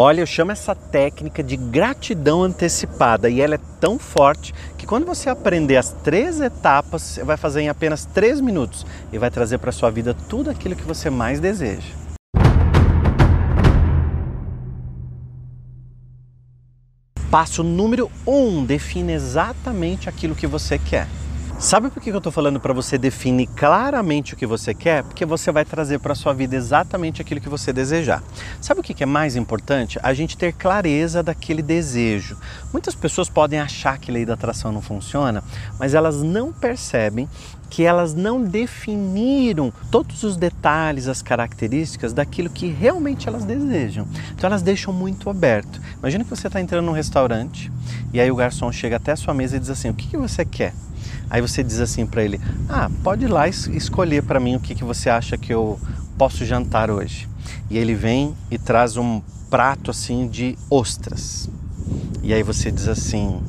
Olha, eu chamo essa técnica de gratidão antecipada e ela é tão forte que quando você aprender as três etapas, você vai fazer em apenas três minutos e vai trazer para sua vida tudo aquilo que você mais deseja. Passo número um: define exatamente aquilo que você quer. Sabe por que eu estou falando para você definir claramente o que você quer? Porque você vai trazer para sua vida exatamente aquilo que você desejar. Sabe o que é mais importante? A gente ter clareza daquele desejo. Muitas pessoas podem achar que a lei da atração não funciona, mas elas não percebem que elas não definiram todos os detalhes, as características daquilo que realmente elas desejam. Então elas deixam muito aberto. Imagina que você está entrando num restaurante e aí o garçom chega até a sua mesa e diz assim: O que, que você quer? Aí você diz assim para ele: Ah, pode ir lá escolher para mim o que, que você acha que eu posso jantar hoje. E ele vem e traz um prato assim de ostras. E aí você diz assim: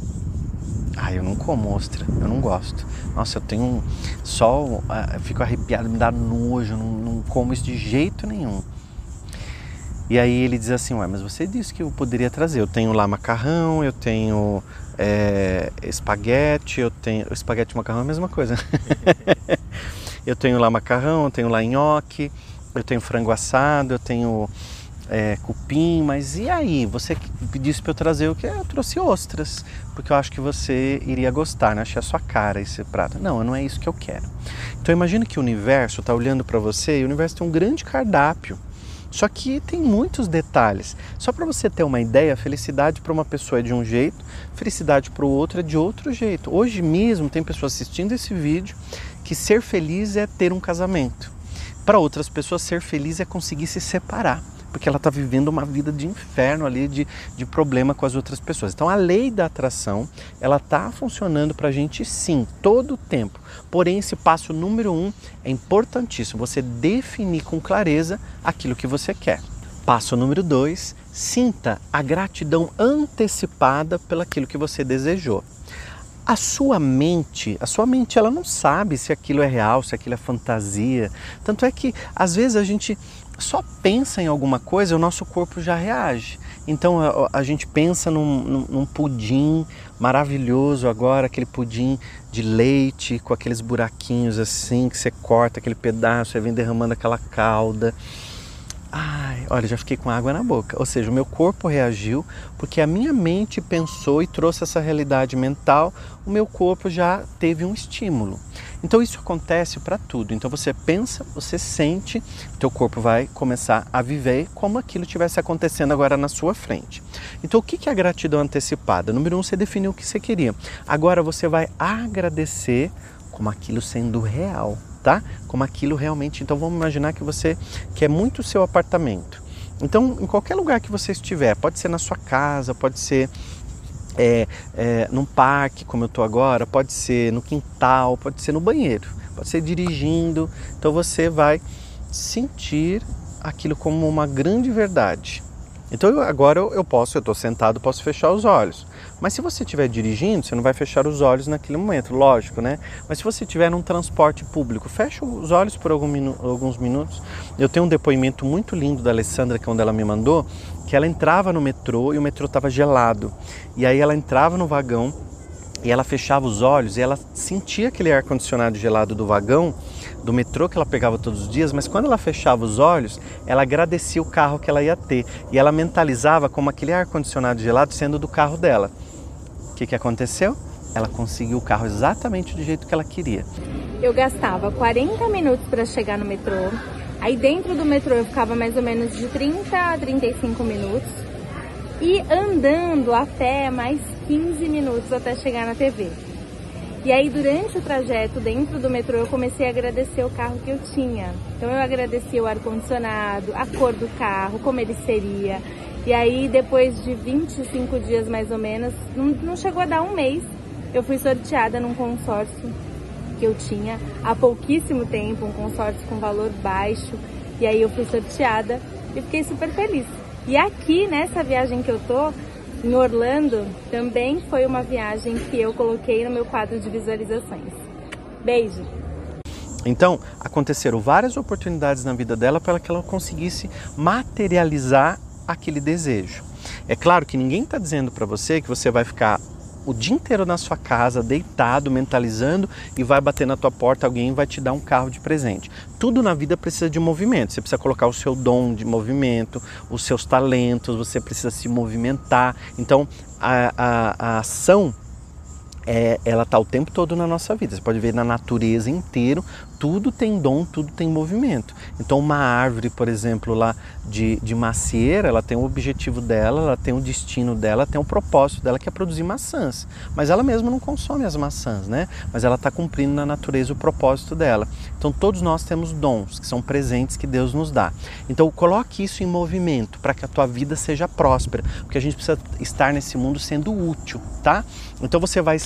Ah, eu não como ostra, eu não gosto. Nossa, eu tenho só. Eu fico arrepiado, me dá nojo, não, não como isso de jeito nenhum. E aí ele diz assim, ué, mas você disse que eu poderia trazer. Eu tenho lá macarrão, eu tenho é, espaguete, eu tenho. Espaguete e macarrão é a mesma coisa. eu tenho lá macarrão, eu tenho lá nhoque, eu tenho frango assado, eu tenho é, cupim, mas e aí? Você disse para eu trazer o que? Eu trouxe ostras, porque eu acho que você iria gostar, né? Achei a sua cara esse prato. Não, não é isso que eu quero. Então imagina que o universo está olhando para você e o universo tem um grande cardápio só que tem muitos detalhes. Só para você ter uma ideia, felicidade para uma pessoa é de um jeito, felicidade para o outro é de outro jeito. Hoje mesmo tem pessoas assistindo esse vídeo que ser feliz é ter um casamento. Para outras pessoas, ser feliz é conseguir se separar porque ela está vivendo uma vida de inferno ali, de, de problema com as outras pessoas. Então a lei da atração, ela está funcionando para a gente sim, todo o tempo. Porém, esse passo número um é importantíssimo, você definir com clareza aquilo que você quer. Passo número dois, sinta a gratidão antecipada pelaquilo que você desejou. A sua mente, a sua mente, ela não sabe se aquilo é real, se aquilo é fantasia. Tanto é que às vezes a gente só pensa em alguma coisa, o nosso corpo já reage. Então a, a gente pensa num, num, num, pudim maravilhoso agora, aquele pudim de leite com aqueles buraquinhos assim que você corta aquele pedaço e vem derramando aquela calda. Ai, olha, já fiquei com água na boca. Ou seja, o meu corpo reagiu porque a minha mente pensou e trouxe essa realidade mental, o meu corpo já teve um estímulo. Então isso acontece para tudo. Então você pensa, você sente, teu corpo vai começar a viver como aquilo estivesse acontecendo agora na sua frente. Então o que é a gratidão antecipada? Número um, você definiu o que você queria. Agora você vai agradecer como aquilo sendo real tá? Como aquilo realmente. Então vamos imaginar que você quer muito o seu apartamento. Então, em qualquer lugar que você estiver, pode ser na sua casa, pode ser é, é, num parque, como eu estou agora, pode ser no quintal, pode ser no banheiro, pode ser dirigindo. Então você vai sentir aquilo como uma grande verdade. Então eu, agora eu, eu posso, eu estou sentado, posso fechar os olhos. Mas se você estiver dirigindo, você não vai fechar os olhos naquele momento, lógico, né? Mas se você estiver num transporte público, fecha os olhos por minu alguns minutos. Eu tenho um depoimento muito lindo da Alessandra, que é onde ela me mandou, que ela entrava no metrô e o metrô estava gelado. E aí ela entrava no vagão e ela fechava os olhos e ela sentia aquele ar condicionado gelado do vagão do metrô que ela pegava todos os dias, mas quando ela fechava os olhos, ela agradecia o carro que ela ia ter e ela mentalizava como aquele ar condicionado gelado sendo do carro dela. O que, que aconteceu? Ela conseguiu o carro exatamente do jeito que ela queria. Eu gastava 40 minutos para chegar no metrô. Aí dentro do metrô eu ficava mais ou menos de 30 a 35 minutos. E andando a pé mais 15 minutos até chegar na TV. E aí, durante o trajeto dentro do metrô, eu comecei a agradecer o carro que eu tinha. Então, eu agradeci o ar-condicionado, a cor do carro, como ele seria. E aí, depois de 25 dias mais ou menos, não, não chegou a dar um mês, eu fui sorteada num consórcio que eu tinha há pouquíssimo tempo, um consórcio com valor baixo. E aí, eu fui sorteada e fiquei super feliz. E aqui, nessa viagem que eu tô, em Orlando também foi uma viagem que eu coloquei no meu quadro de visualizações. Beijo! Então, aconteceram várias oportunidades na vida dela para que ela conseguisse materializar aquele desejo. É claro que ninguém está dizendo para você que você vai ficar o dia inteiro na sua casa, deitado, mentalizando e vai bater na tua porta alguém vai te dar um carro de presente. Tudo na vida precisa de movimento. Você precisa colocar o seu dom de movimento, os seus talentos, você precisa se movimentar. Então, a, a, a ação é, ela está o tempo todo na nossa vida. Você pode ver na natureza inteiro tudo tem dom, tudo tem movimento. Então, uma árvore, por exemplo, lá de, de macieira, ela tem o objetivo dela, ela tem o destino dela, tem o propósito dela que é produzir maçãs. Mas ela mesma não consome as maçãs, né? Mas ela está cumprindo na natureza o propósito dela. Então, todos nós temos dons, que são presentes que Deus nos dá. Então, coloque isso em movimento para que a tua vida seja próspera, porque a gente precisa estar nesse mundo sendo útil, tá? Então, você vai,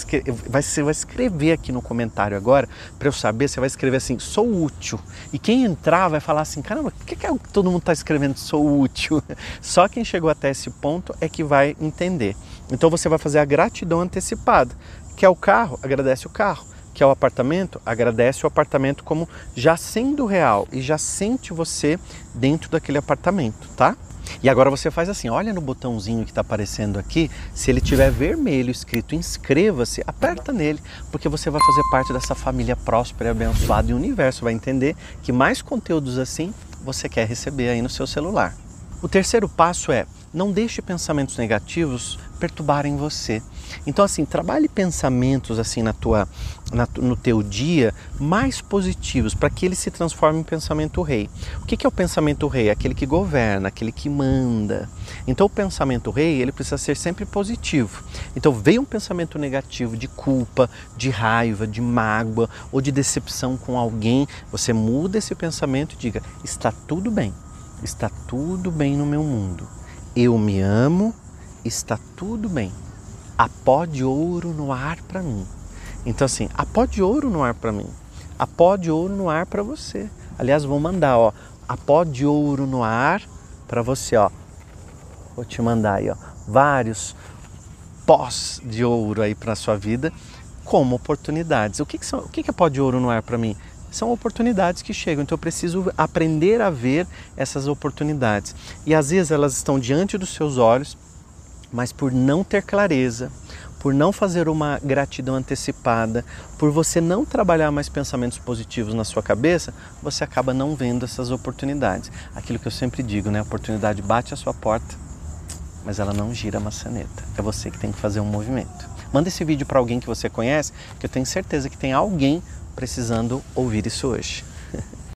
vai, você vai escrever aqui no comentário agora, para eu saber, você vai escrever assim, sou útil. E quem entrar vai falar assim, caramba, por que, que é todo mundo está escrevendo sou útil? Só quem chegou até esse ponto é que vai entender. Então você vai fazer a gratidão antecipada. Quer o carro? Agradece o carro. Quer o apartamento? Agradece o apartamento como já sendo real e já sente você dentro daquele apartamento, tá? E agora você faz assim, olha no botãozinho que está aparecendo aqui, se ele tiver vermelho escrito inscreva-se, aperta nele, porque você vai fazer parte dessa família próspera e abençoada e o universo vai entender que mais conteúdos assim você quer receber aí no seu celular. O terceiro passo é não deixe pensamentos negativos perturbarem você. Então assim, trabalhe pensamentos assim na tua, na, no teu dia mais positivos para que ele se transforme em pensamento rei. O que, que é o pensamento rei? Aquele que governa, aquele que manda. Então o pensamento rei ele precisa ser sempre positivo. Então veio um pensamento negativo de culpa, de raiva, de mágoa ou de decepção com alguém, você muda esse pensamento e diga está tudo bem, está tudo bem no meu mundo. Eu me amo, está tudo bem a pó de ouro no ar para mim. Então assim, a pó de ouro no ar para mim, a pó de ouro no ar para você. Aliás, vou mandar, ó, a pó de ouro no ar para você, ó. Vou te mandar aí, ó, vários pós de ouro aí para sua vida como oportunidades. O que, que são? O que, que é pó de ouro no ar para mim? São oportunidades que chegam, então eu preciso aprender a ver essas oportunidades. E às vezes elas estão diante dos seus olhos, mas por não ter clareza, por não fazer uma gratidão antecipada, por você não trabalhar mais pensamentos positivos na sua cabeça, você acaba não vendo essas oportunidades. Aquilo que eu sempre digo, né? A oportunidade bate a sua porta, mas ela não gira a maçaneta. É você que tem que fazer um movimento. Manda esse vídeo para alguém que você conhece, que eu tenho certeza que tem alguém precisando ouvir isso hoje.